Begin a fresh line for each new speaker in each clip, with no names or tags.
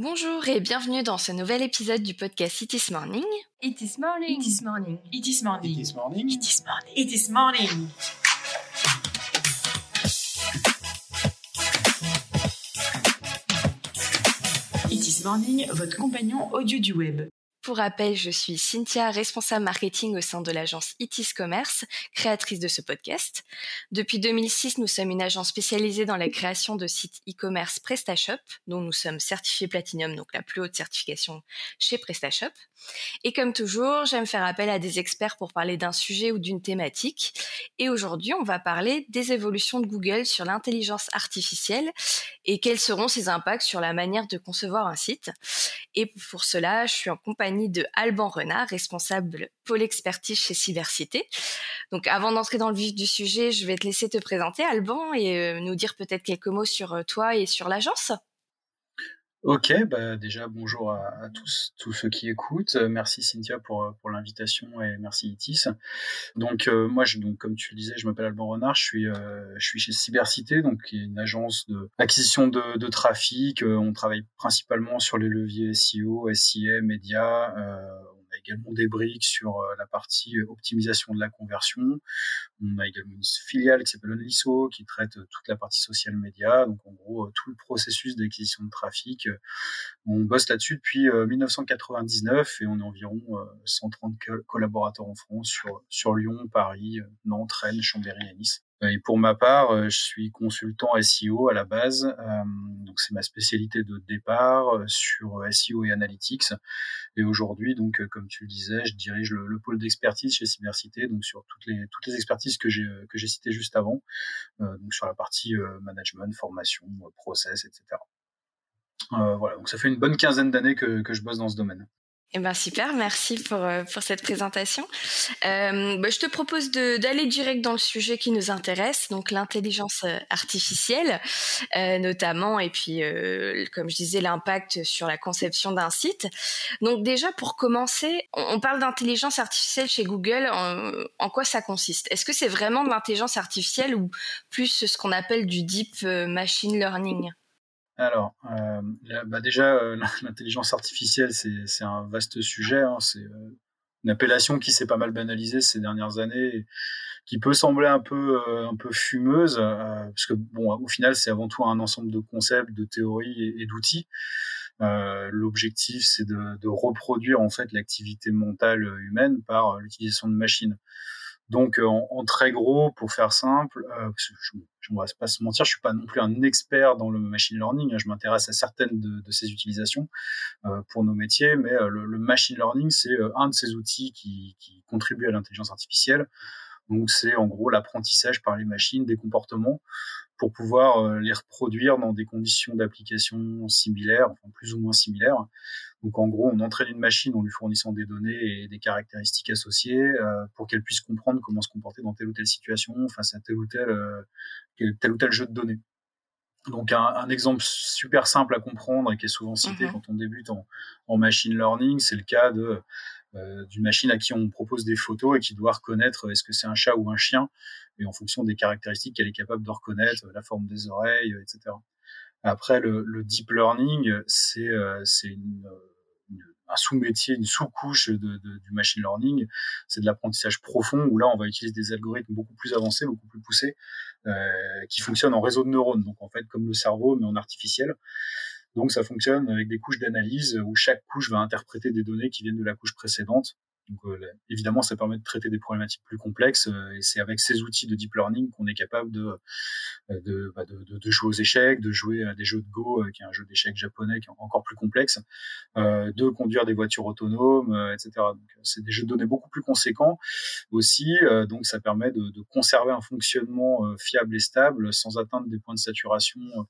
Bonjour et bienvenue dans ce nouvel épisode du podcast It is Morning.
It is morning.
It is morning.
It is morning.
It is morning.
It is morning.
It is morning. It is morning, votre compagnon audio du web.
Pour rappel, je suis Cynthia, responsable marketing au sein de l'agence Itis Commerce, créatrice de ce podcast. Depuis 2006, nous sommes une agence spécialisée dans la création de sites e-commerce PrestaShop, dont nous sommes certifiés Platinum, donc la plus haute certification chez PrestaShop. Et comme toujours, j'aime faire appel à des experts pour parler d'un sujet ou d'une thématique. Et aujourd'hui, on va parler des évolutions de Google sur l'intelligence artificielle et quels seront ses impacts sur la manière de concevoir un site. Et pour cela, je suis en compagnie de Alban Renard, responsable pôle expertise chez Cybercité. Donc avant d'entrer dans le vif du sujet, je vais te laisser te présenter, Alban, et euh, nous dire peut-être quelques mots sur euh, toi et sur l'agence.
Ok, bah déjà bonjour à, tous, tous ceux qui écoutent. Euh, merci Cynthia pour, euh, pour l'invitation et merci Itis. Donc euh, moi, je, donc comme tu le disais, je m'appelle Alban Renard, je suis euh, je suis chez Cybercité, donc qui est une agence de acquisition de, de trafic. on travaille principalement sur les leviers SEO, SIA, médias également des briques sur euh, la partie euh, optimisation de la conversion. On a également une filiale qui s'appelle Onliso qui traite euh, toute la partie social média. Donc en gros, tout le processus d'acquisition de trafic. On bosse là-dessus depuis 1999 et on est environ 130 collaborateurs en France sur, sur Lyon, Paris, Nantes, Rennes, Chambéry et Nice. Et pour ma part, euh, je suis consultant SEO à la base. Euh, donc c'est ma spécialité de départ euh, sur SEO et analytics. Et aujourd'hui, donc comme tu le disais, je dirige le, pôle d'expertise chez Cybercité, donc sur toutes les toutes les expertises que j'ai que j'ai citées juste avant, donc sur la partie management, formation, process, etc. voilà, donc ça fait une bonne quinzaine d'années que, que je bosse dans ce domaine.
Eh ben super, merci pour, euh, pour cette présentation. Euh, bah, je te propose d'aller direct dans le sujet qui nous intéresse, donc l'intelligence euh, artificielle euh, notamment, et puis euh, comme je disais, l'impact sur la conception d'un site. Donc déjà pour commencer, on, parle d'intelligence artificielle chez Google. En, en quoi ça consiste? Est-ce que c'est vraiment de l'intelligence artificielle ou plus ce qu'on appelle du deep machine learning?
Alors, euh, bah déjà, euh, l'intelligence artificielle, c'est un vaste sujet. Hein, c'est euh, une appellation qui s'est pas mal banalisée ces dernières années, qui peut sembler un peu un peu fumeuse, parce que bon, au final, c'est avant tout un ensemble de concepts, de théories et, d'outils. L'objectif, c'est de, de, reproduire en fait l'activité mentale humaine par l'utilisation de machines. Donc, en, en, très gros, pour faire simple, euh, je, je, on va pas se mentir, je suis pas non plus un expert dans le machine learning. Hein, je m'intéresse à certaines de, de ces utilisations euh, pour nos métiers, mais euh, le, machine learning, c'est euh, un de ces outils qui, qui contribue à l'intelligence artificielle. Donc, c'est en gros l'apprentissage par les machines des comportements pour pouvoir euh, les reproduire dans des conditions d'application similaires, enfin plus ou moins similaires. Donc en gros, on entraîne une machine en lui fournissant des données et des caractéristiques associées euh, pour qu'elle puisse comprendre comment se comporter dans telle ou telle situation face à tel ou tel, euh, tel ou tel jeu de données. Donc un, un, exemple super simple à comprendre et qui est souvent cité mmh. quand on débute en, en machine learning, c'est le cas de d'une machine à qui on propose des photos et qui doit reconnaître est-ce que c'est un chat ou un chien, et en fonction des caractéristiques qu'elle est capable de reconnaître, la forme des oreilles, etc. Après, le, le deep learning, c'est euh, une, un sous-métier, une sous-couche du machine learning. C'est de l'apprentissage profond où là, on va utiliser des algorithmes beaucoup plus avancés, beaucoup plus poussés, euh, qui fonctionnent en réseau de neurones. Donc, en fait, comme le cerveau, mais en artificiel. Donc ça fonctionne avec des couches d'analyse où chaque couche va interpréter des données qui viennent de la couche précédente. Donc euh, évidemment, ça permet de traiter des problématiques plus complexes euh, et c'est avec ces outils de deep learning qu'on est capable de euh, de, bah, de, de, jouer aux échecs, de jouer à des jeux de Go, qui est un jeu d'échecs japonais qui est encore plus complexe, de conduire des voitures autonomes, etc. Donc c'est des jeux de données beaucoup plus conséquents aussi. donc ça permet de, de conserver un fonctionnement fiable et stable sans atteindre des points de saturation euh,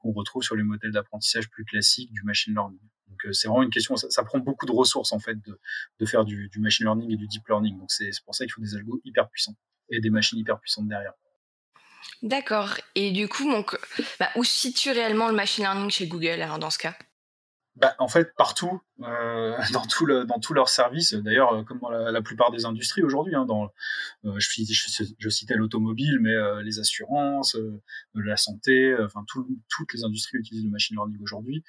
qu'on retrouve sur les modèles d'apprentissage plus classiques du machine learning. Donc euh, c'est vraiment une question, ça, prend beaucoup de ressources en fait de, de faire du, du, machine learning et du deep learning. Donc c'est pour ça qu'il faut des algos hyper puissants et des machines hyper puissantes derrière.
D'accord. Et du coup, donc, bah, où se situe réellement le machine learning chez Google alors dans ce cas?
Bah, en fait, partout, euh, dans tout le, dans tous leurs services. D'ailleurs, euh, comme dans la, plupart des industries aujourd'hui, hein, dans, euh, je, je, je, citais l'automobile, mais euh, les assurances, euh, la santé, enfin tout, toutes les industries utilisent le machine learning aujourd'hui.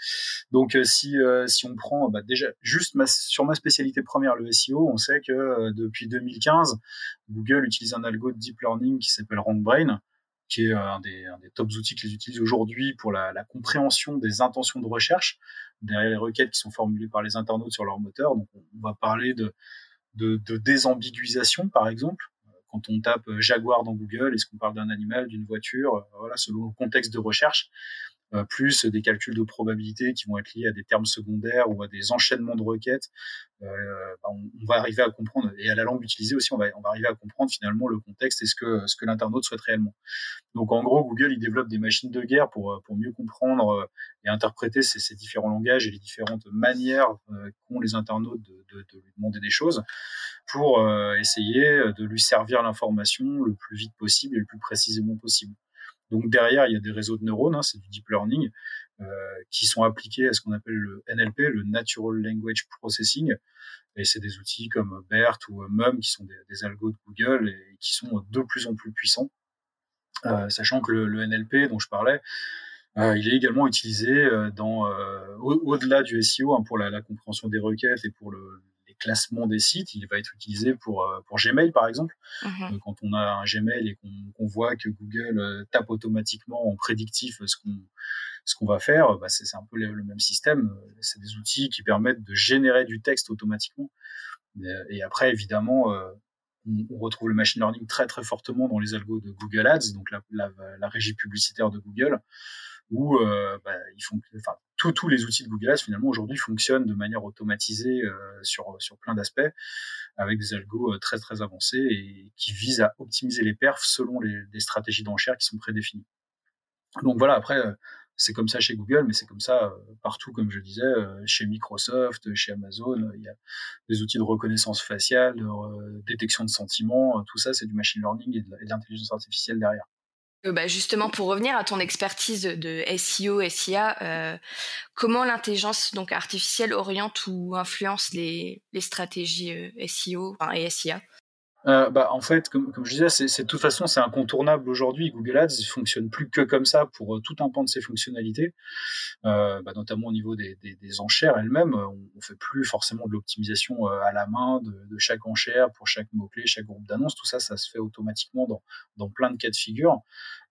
Donc, si si on prend, bah, déjà juste ma, sur ma spécialité première, le SEO, on sait que depuis 2015, Google utilise un algo de deep learning qui s'appelle RankBrain qui est un des, un des tops outils qu'ils utilisent aujourd'hui pour la, la, compréhension des intentions de recherche derrière les requêtes qui sont formulées par les internautes sur leur moteur. On va parler de, de, désambiguisation, par exemple. Quand on tape Jaguar dans Google, est-ce qu'on parle d'un animal, d'une voiture? Voilà, selon le contexte de recherche. Euh, plus des calculs de probabilité qui vont être liés à des termes secondaires ou à des enchaînements de requêtes, euh, bah, on, va arriver à comprendre, et à la langue utilisée aussi, on va, arriver à comprendre finalement le contexte et ce que, l'internaute souhaite réellement. Donc en gros, Google, il développe des machines de guerre pour, pour mieux comprendre euh, et interpréter ces, différents langages et les différentes manières qu'ont les internautes de, lui demander des choses pour essayer de lui servir l'information le plus vite possible et le plus précisément possible. Donc derrière, il y a des réseaux de neurones, hein, c'est du deep learning, euh, qui sont appliqués à ce qu'on appelle le NLP, le Natural Language Processing. Et c'est des outils comme BERT ou MUM qui sont des, des, algos de Google et qui sont de plus en plus puissants. Euh, sachant que le, le, NLP dont je parlais, euh, il est également utilisé euh, dans euh, au-delà du SEO hein, pour la, la, compréhension des requêtes et pour le, classement des sites, il va être utilisé pour, euh, pour Gmail par exemple. Mhm. Euh, quand on a un Gmail et qu'on voit que Google euh, tape automatiquement en prédictif ce qu'on ce qu'on va faire, bah c'est un peu le, même système. C'est des outils qui permettent de générer du texte automatiquement. Et après, évidemment, on, retrouve le machine learning très très fortement dans les algos de Google Ads, donc la, la, la régie publicitaire de Google où euh, bah, ils font, enfin, tous les outils de Google Ads finalement aujourd'hui fonctionnent de manière automatisée euh, sur plein d'aspects, avec des algos euh, très très avancés et qui visent à optimiser les perfs selon les, stratégies d'enchères qui sont prédéfinies. Donc voilà, après c'est comme ça chez Google, mais c'est comme ça partout, comme je disais, chez Microsoft, chez Amazon. Il y a des outils de reconnaissance faciale, de détection de sentiments. Tout ça, c'est du machine learning et de l'intelligence artificielle derrière.
Euh, bah justement, pour revenir à ton expertise de SEO, SIA, euh, comment l'intelligence donc artificielle oriente ou influence les, stratégies euh, SEO et SIA
euh, bah, en fait, comme, comme je disais, c'est de toute façon c'est incontournable aujourd'hui. Google Ads il fonctionne plus que comme ça pour euh, tout un pan de ses fonctionnalités, euh, bah, notamment au niveau des, des, des enchères elles-mêmes. On, on fait plus forcément de l'optimisation euh, à la main de, de, chaque enchère pour chaque mot clé, chaque groupe d'annonces. Tout ça, ça se fait automatiquement dans, dans plein de cas de figure.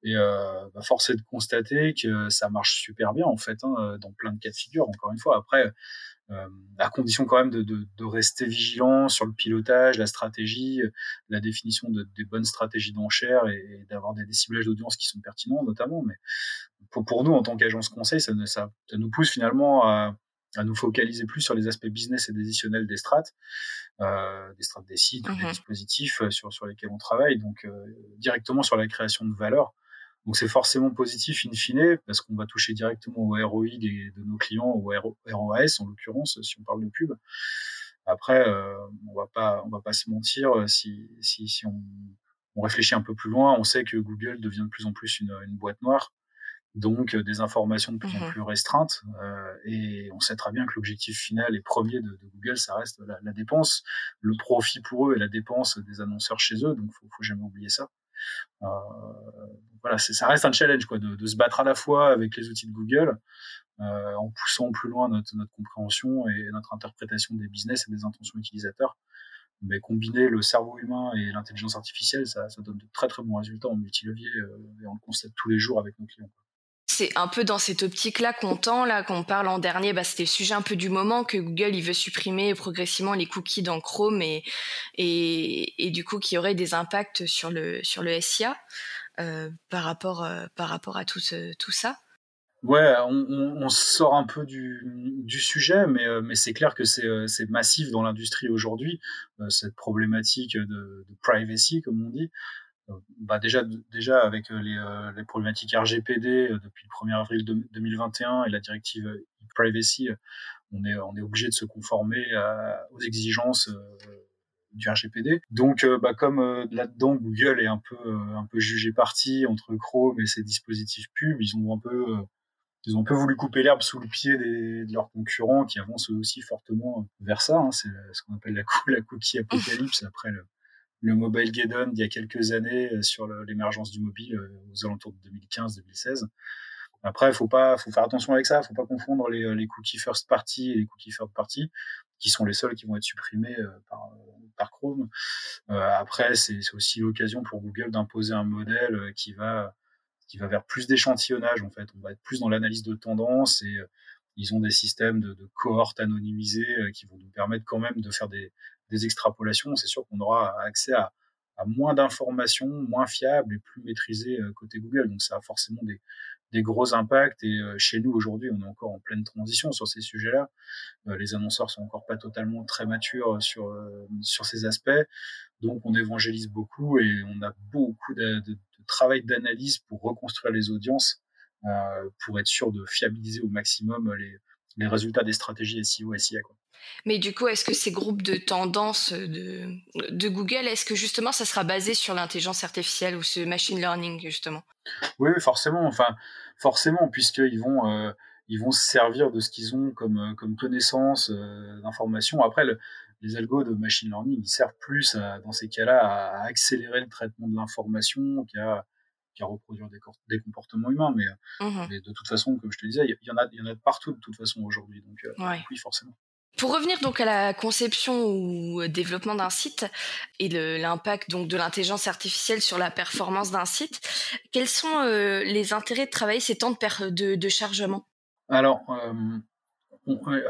Et euh, bah, force est de constater que ça marche super bien en fait hein, dans plein de cas de figure. Encore une fois, après euh, à condition quand même de, de, de, rester vigilant sur le pilotage, la stratégie, la définition de, des bonnes stratégies d'enchères et, d'avoir des, des, ciblages d'audience qui sont pertinents notamment. Mais pour, pour nous, en tant qu'agence conseil, ça, ça, ça, nous pousse finalement à, à, nous focaliser plus sur les aspects business et décisionnels des strates, euh, des strates des sites, des mhm. dispositifs sur, sur lesquels on travaille, donc euh, directement sur la création de valeur donc c'est forcément positif in fine parce qu'on va toucher directement au ROI des, de nos clients, au ROAS en l'occurrence si on parle de pub. Après, euh, on va pas, on va pas se mentir si si, si on, on, réfléchit un peu plus loin, on sait que Google devient de plus en plus une, une boîte noire, donc euh, des informations de plus en mmh plus restreintes, euh, et on sait très bien que l'objectif final et premier de, de Google, ça reste la, la, dépense, le profit pour eux et la dépense des annonceurs chez eux, donc faut, faut jamais oublier ça. Euh, voilà, ça reste un challenge quoi, de, se battre à la fois avec les outils de Google, euh, en poussant plus loin notre, notre compréhension et notre interprétation des business et des intentions utilisateurs. Mais combiner le cerveau humain et l'intelligence artificielle, ça, ça, donne de très très bons résultats en multilevier euh, et on le constate tous les jours avec nos clients.
C'est un peu dans cette optique-là qu'on tend, là, qu'on parle en dernier, bah, c'était le sujet un peu du moment que Google, il veut supprimer progressivement les cookies dans Chrome et, et, et du coup, qui aurait des impacts sur le, sur le SIA. Euh, par rapport euh, par rapport à tout tout ça
Ouais, on, sort un peu du, du sujet, mais, euh, mais c'est clair que c'est massif dans l'industrie aujourd'hui, cette problématique de, privacy, comme on dit. Bah déjà, déjà avec les, les problématiques RGPD depuis le 1er avril 2021 et la directive e-privacy, on est, on est obligé de se conformer à, aux exigences du RGPD. Donc, euh, bah, comme euh, là-dedans, Google est un peu, euh, un peu jugé parti entre Chrome et ses dispositifs pub, ils ont un peu ils ont un peu voulu couper l'herbe sous le pied de leurs concurrents qui avancent aussi fortement vers ça. Hein. C'est ce qu'on appelle la, la cookie apocalypse après le, le mobile Geddon d'il y a quelques années euh, sur l'émergence du mobile euh, aux alentours de 2015-2016. Après, faut pas, faut faire attention avec ça. Faut pas confondre les, les, cookies first party et les cookies third party, qui sont les seuls qui vont être supprimés euh, par, par Chrome. après, c'est aussi l'occasion pour Google d'imposer un modèle qui va qui va vers plus d'échantillonnage en fait. On va être plus dans l'analyse de tendance et ils ont des systèmes de, de cohortes anonymisées qui vont nous permettre quand même de faire des, des extrapolations, c'est sûr qu'on aura accès à, moins d'informations, moins fiables et plus maîtrisées euh, côté Google. Donc ça a forcément des, gros impacts. Et euh, chez nous, aujourd'hui, on est encore en pleine transition sur ces sujets-là. Euh, les annonceurs sont encore pas totalement très matures sur, sur ces aspects. Donc on évangélise beaucoup et on a beaucoup de, travail d'analyse pour reconstruire les audiences, pour être sûr de fiabiliser au maximum les, les résultats des stratégies SEO et SIA. Quoi.
Mais du coup, est-ce que ces groupes de tendances de, de Google, est-ce que justement ça sera basé sur l'intelligence artificielle ou ce machine learning justement?
Oui, forcément. Enfin, forcément, puisqu'ils vont, euh, ils vont se servir de ce qu'ils ont comme, euh, comme connaissance euh, d'information. Après, les algos de machine learning, ils servent plus dans ces cas-là à, accélérer le traitement de l'information qu'à qu'à reproduire des, des, comportements humains. Mais, mmh mais, de toute façon, comme je te disais, il y, en a, y en a de partout de toute façon aujourd'hui. Donc, oui, forcément.
Pour revenir donc à la conception ou développement d'un site et l'impact donc de l'intelligence artificielle sur la performance d'un site, quels sont euh, les intérêts de travailler ces temps de, de, chargement?
Alors, euh,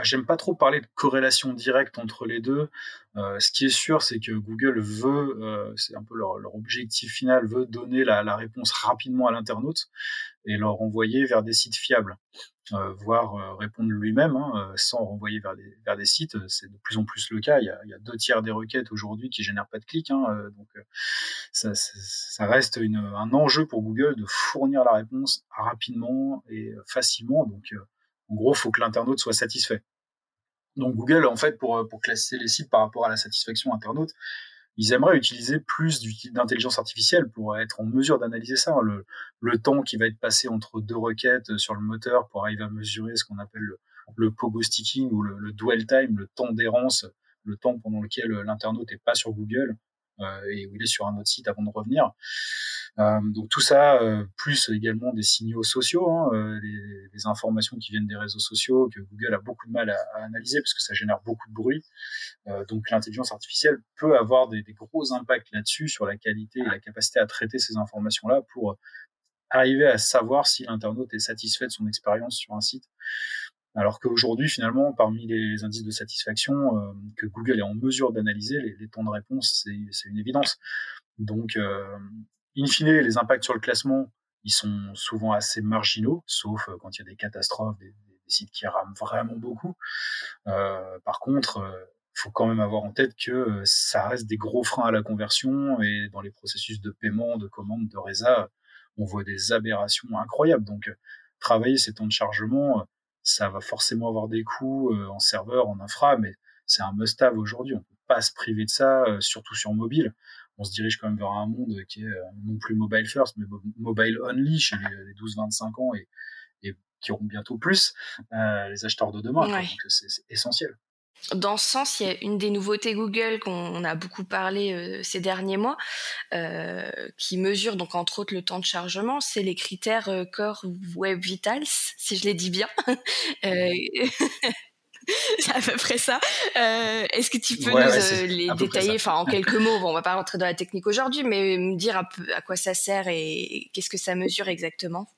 j'aime pas trop parler de corrélation directe entre les deux. Euh, ce qui est sûr, c'est que Google veut, c'est un peu leur, objectif final, veut donner la, réponse rapidement à l'internaute et leur envoyer vers des sites fiables. Euh, voire euh, répondre lui-même hein, euh, sans renvoyer vers des, sites. C'est de plus en plus le cas. Il y a, deux tiers des requêtes aujourd'hui qui génèrent pas de clics. Hein, donc ça, reste un enjeu pour Google de fournir la réponse rapidement et facilement. Donc en gros, il faut que l'internaute soit satisfait. Donc Google, en fait, pour, pour classer les sites par rapport à la satisfaction internaute, ils aimeraient utiliser plus d'intelligence artificielle pour être en mesure d'analyser ça. Le, le, temps qui va être passé entre deux requêtes sur le moteur pour arriver à mesurer ce qu'on appelle le, le, pogo sticking ou le, le dwell time, le temps d'errance, le temps pendant lequel l'internaute n'est pas sur Google euh, et où il est sur un autre site avant de revenir. Euh, donc tout ça, euh, plus également des signaux sociaux, hein, euh, les, les, informations qui viennent des réseaux sociaux que Google a beaucoup de mal à, analyser parce que ça génère beaucoup de bruit. donc l'intelligence artificielle peut avoir des, des gros impacts là-dessus sur la qualité et la capacité à traiter ces informations-là pour arriver à savoir si l'internaute est satisfait de son expérience sur un site. Alors qu'aujourd'hui, finalement, parmi les indices de satisfaction que Google est en mesure d'analyser, les, les, temps de réponse, c'est une évidence. Donc, euh, In fine, les impacts sur le classement, ils sont souvent assez marginaux, sauf euh, quand il y a des catastrophes, des, sites qui rament vraiment beaucoup. Euh, par contre, il euh, faut quand même avoir en tête que ça reste des gros freins à la conversion et dans les processus de paiement, de commande, de résa, on voit des aberrations incroyables. Donc, travailler ces temps de chargement, ça va forcément avoir des coûts en serveur, en infra, mais c'est un must-have aujourd'hui. On peut pas se priver de ça, surtout sur mobile on se dirige quand même vers un monde qui est euh, non plus mobile first, mais mobile only chez les, 12-25 ans et, qui auront bientôt plus euh, les acheteurs de demain. Donc c'est essentiel.
Dans ce sens, il y a une des nouveautés Google qu'on a beaucoup parlé euh, ces derniers mois, qui mesure donc entre autres le temps de chargement, c'est les critères Core Web Vitals, si je les dis bien. c'est à peu près ça. Euh, est-ce que tu peux nous euh, les détailler, enfin en quelques mots? On va pas rentrer dans la technique aujourd'hui, mais me dire un peu à quoi ça sert et qu'est-ce que ça mesure exactement?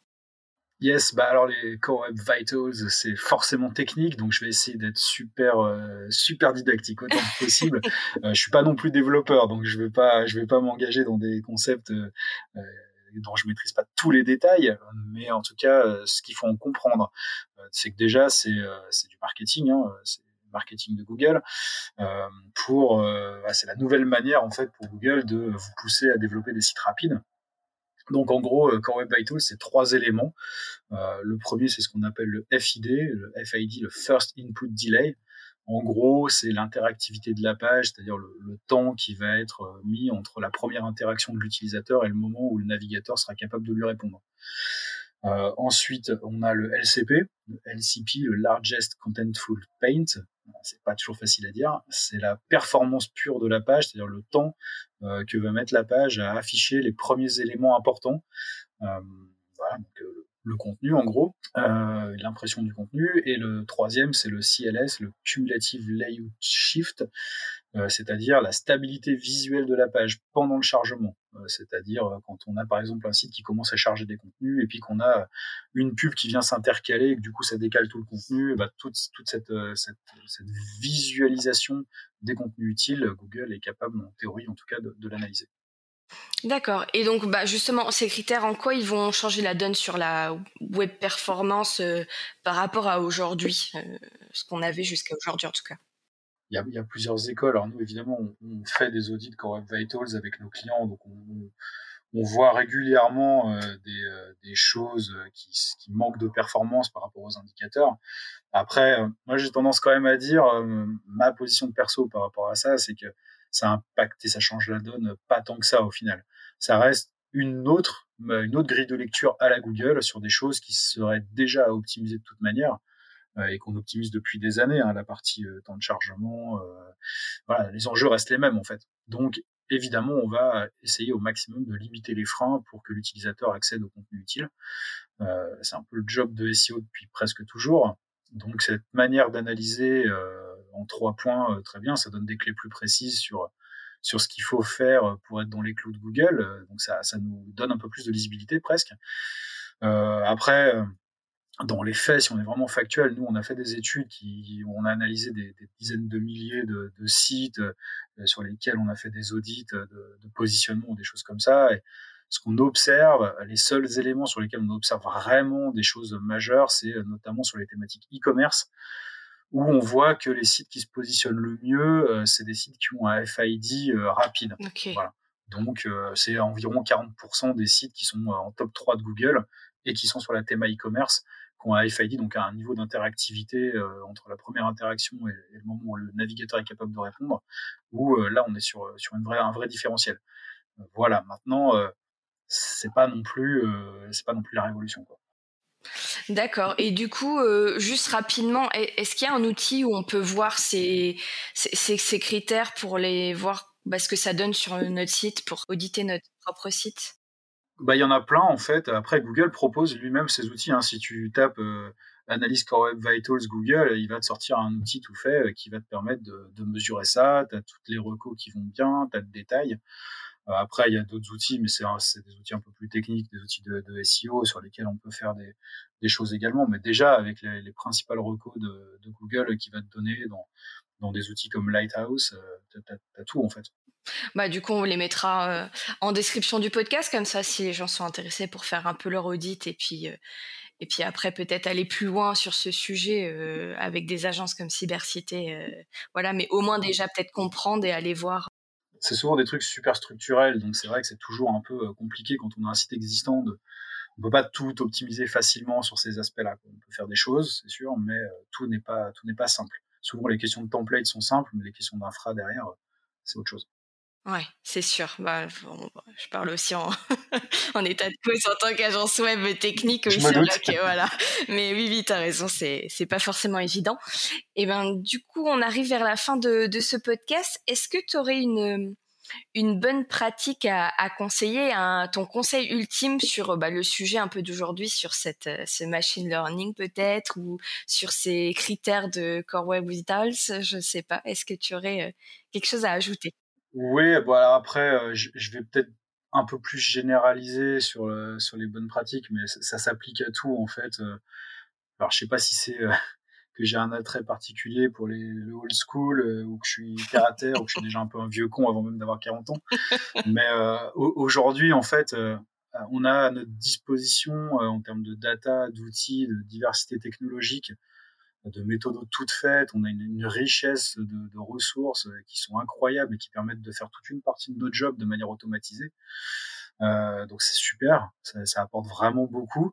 Yes, bah alors les Core Web Vitals, c'est forcément technique, donc je vais essayer d'être super euh, super didactique autant que possible. euh, je suis pas non plus développeur, donc je vais pas je vais pas m'engager dans des concepts dont je maîtrise pas tous les détails, mais en tout cas, ce qu'il faut en comprendre, c'est que déjà, c'est euh, du marketing, hein, c'est marketing de Google bah, c'est la nouvelle manière en fait pour Google de vous pousser à développer des sites rapides. Donc en gros, Core Web Vitals, c'est trois éléments. le premier, c'est ce qu'on appelle le FID, le FID, le First Input Delay. En gros, c'est l'interactivité de la page, c'est-à-dire le, temps qui va être euh, mis entre la première interaction de l'utilisateur et le moment où le navigateur sera capable de lui répondre. Ensuite, on a le LCP, le LCP, le Largest Contentful Paint. C'est pas toujours facile à dire. C'est la performance pure de la page, c'est-à-dire le temps que va mettre la page à afficher les premiers éléments importants. voilà, donc, le contenu en gros, euh, l'impression du contenu. Et le troisième, c'est le CLS, le Cumulative Layout Shift, euh, c'est-à-dire la stabilité visuelle de la page pendant le chargement. Euh, c'est-à-dire quand on a par exemple un site qui commence à charger des contenus et puis qu'on a une pub qui vient s'intercaler et que du coup ça décale tout le contenu, bah, toute, toute cette, cette, visualisation des contenus utiles, Google est capable, en théorie en tout cas, de, l'analyser.
D'accord. Et donc, bah, justement, ces critères, en quoi ils vont changer la donne sur la web performance euh, par rapport à aujourd'hui, euh, ce qu'on avait jusqu'à aujourd'hui en tout cas?
Il y, a, plusieurs écoles. Alors nous, évidemment, on, fait des audits Core Web Vitals avec nos clients, donc on, voit régulièrement euh, des, choses qui, qui, manquent de performance par rapport aux indicateurs. Après, moi, j'ai tendance quand même à dire, ma position de perso par rapport à ça, c'est que ça impacte et ça change la donne pas tant que ça au final. Ça reste une autre, une autre grille de lecture à la Google sur des choses qui seraient déjà optimisées de toute manière euh, et qu'on optimise depuis des années, hein, la partie euh, temps de chargement. Euh, voilà, les enjeux restent les mêmes en fait. Donc évidemment, on va essayer au maximum de limiter les freins pour que l'utilisateur accède au contenu utile. c'est un peu le job de SEO depuis presque toujours. Donc cette manière d'analyser en trois points, très bien, ça donne des clés plus précises sur sur ce qu'il faut faire pour être dans les clous de Google. Donc ça, ça nous donne un peu plus de lisibilité presque. Euh, après, dans les faits, si on est vraiment factuel, nous on a fait des études qui, on a analysé des, des dizaines de milliers de, de, sites sur lesquels on a fait des audits de, de positionnement, des choses comme ça. Et ce qu'on observe, les seuls éléments sur lesquels on observe vraiment des choses majeures, c'est notamment sur les thématiques e-commerce où on voit que les sites qui se positionnent le mieux, euh, c'est des sites qui ont un FID euh, rapide. Voilà. Donc, euh, c'est environ 40% des sites qui sont en top 3 de Google et qui sont sur la théma e-commerce, un FID, donc un niveau d'interactivité entre la première interaction et, le moment où le navigateur est capable de répondre, où là, on est sur, vraie, un vrai différentiel. voilà. Maintenant, c'est pas non plus, pas non plus la révolution.
D'accord. Et du coup, euh, juste rapidement, est-ce qu'il y a un outil où on peut voir ces, critères pour les voir ce que ça donne sur notre site pour auditer notre propre site?
Bah, Il y en a plein en fait. Après, Google propose lui-même ces outils. Hein. Si tu tapes euh, Analyse Core Web Vitals Google, il va te sortir un outil tout fait euh, qui va te permettre de, mesurer ça. Tu as toutes les recos qui vont bien, tu as le détail. Euh, après, il y a d'autres outils, mais c'est des outils un peu plus techniques, des outils de, SEO sur lesquels on peut faire des, choses également. Mais déjà, avec les, les principales recos de, Google qui va te donner dans, des outils comme Lighthouse, euh, tu tout en fait.
Bah, du coup, on les mettra euh, en description du podcast, comme ça, si les gens sont intéressés pour faire un peu leur audit et puis, et puis après, peut-être aller plus loin sur ce sujet avec des agences comme Cybercité. voilà, mais au moins déjà peut-être comprendre et aller voir
c'est souvent des trucs super structurels, donc c'est vrai que c'est toujours un peu euh, compliqué quand on a un site existant. De, on peut pas tout optimiser facilement sur ces aspects-là. On peut faire des choses, c'est sûr, mais euh, tout n'est pas tout n'est pas simple. Souvent les questions de template sont simples, mais les questions d'infra derrière, euh, c'est autre chose.
Ouais, c'est sûr. Bah, je parle aussi en, en état de cause en tant qu'agence web technique aussi. voilà. Mais oui, oui, as raison, c'est, c'est pas forcément évident. Et ben, du coup, on arrive vers la fin de, de ce podcast. Est-ce que tu aurais une, une bonne pratique à, à conseiller, un, ton conseil ultime sur bah, le sujet un peu d'aujourd'hui, sur cette, ce machine learning peut-être, ou sur ces critères de Core Web Vitals, je sais pas. Est-ce que tu aurais euh, quelque chose à ajouter?
Oui, bon alors après, euh, je, vais peut-être un peu plus généraliser sur, euh, sur les bonnes pratiques, mais ça, s'applique à tout en fait. Euh. Alors je sais pas si c'est que j'ai un attrait particulier pour les, le old school ou que je suis terre à terre ou que je suis déjà un peu un vieux con avant même d'avoir 40 ans. Mais aujourd'hui, en fait, on a à notre disposition en termes de data, d'outils, de diversité technologique, de méthodes toutes faites, on a une, richesse de, ressources euh, qui sont incroyables et qui permettent de faire toute une partie de notre job de manière automatisée. Euh, donc c'est super, ça, apporte vraiment beaucoup.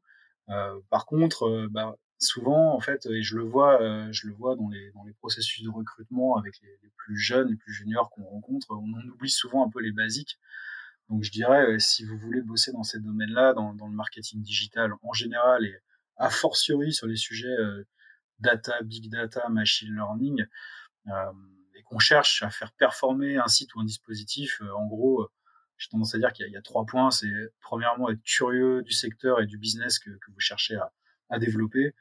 Euh, par contre, bah, souvent en fait, et je le vois, je le vois dans les processus de recrutement avec les, plus jeunes, les plus juniors qu'on rencontre, on, oublie souvent un peu les basiques. Donc je dirais, si vous voulez bosser dans ces domaines-là, dans, le marketing digital en général et a fortiori sur les sujets data, big data, machine learning, et qu'on cherche à faire performer un site ou un dispositif, en gros, j'ai tendance à dire qu'il y, a trois points. C'est premièrement être curieux du secteur et du business que, vous cherchez à, développer.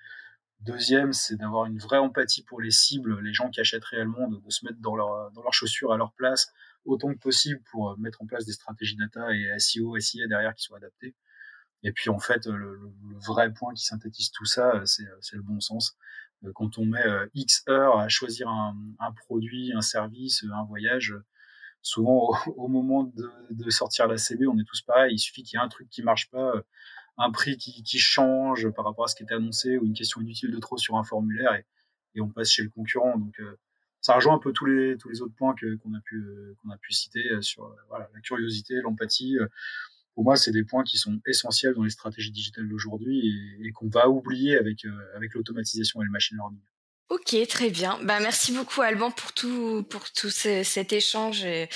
Deuxième, c'est d'avoir une vraie empathie pour les cibles, les gens qui achètent réellement, de, se mettre dans, leur, leurs chaussures à leur place autant que possible pour euh, mettre en place des stratégies data et SEO, SIA derrière qui soient adaptées. Et puis en fait, le, vrai point qui synthétise tout ça, euh, c'est le bon sens. Euh, quand on met X heures à choisir un, produit, un service, un voyage, souvent au, moment de, sortir la CB, on est tous pareils. Il suffit qu'il y ait un truc qui marche pas, un prix qui, change par rapport à ce qui était annoncé ou une question inutile de trop sur un formulaire et, on passe chez le concurrent. Donc euh, ça rejoint un peu tous les autres points qu'on a pu a pu citer sur la curiosité, l'empathie. Pour moi, c'est des points qui sont essentiels dans les stratégies digitales d'aujourd'hui et, qu'on va oublier avec avec l'automatisation et le machine learning.
Ok, très bien. Bah, merci beaucoup Alban pour tout, pour tout ce, cet échange et,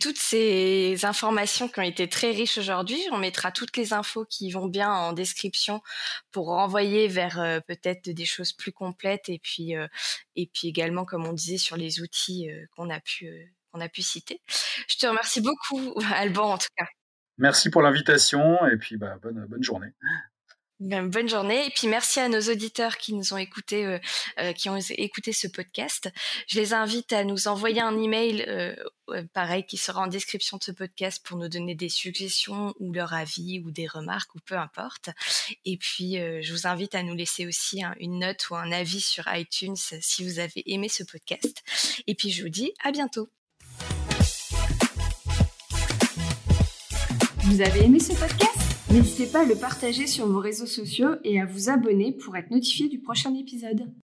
toutes ces informations qui ont été très riches aujourd'hui. On mettra toutes les infos qui vont bien en description pour renvoyer vers euh, peut-être des choses plus complètes et puis, euh, et puis également, comme on disait, sur les outils euh, qu'on a pu, qu'on a pu citer. Je te remercie beaucoup Alban en tout cas.
Merci pour l'invitation et puis bah, bonne, bonne journée.
Bonne journée et puis merci à nos auditeurs qui nous ont écouté, euh, euh, qui ont écouté ce podcast. Je les invite à nous envoyer un email, euh, pareil, qui sera en description de ce podcast pour nous donner des suggestions ou leur avis ou des remarques ou peu importe. Et puis je vous invite à nous laisser aussi une note ou un avis sur iTunes si vous avez aimé ce podcast. Et puis je vous dis à bientôt.
Vous avez aimé ce podcast? N'hésitez pas à le partager sur vos réseaux sociaux et à vous abonner pour être notifié du prochain épisode.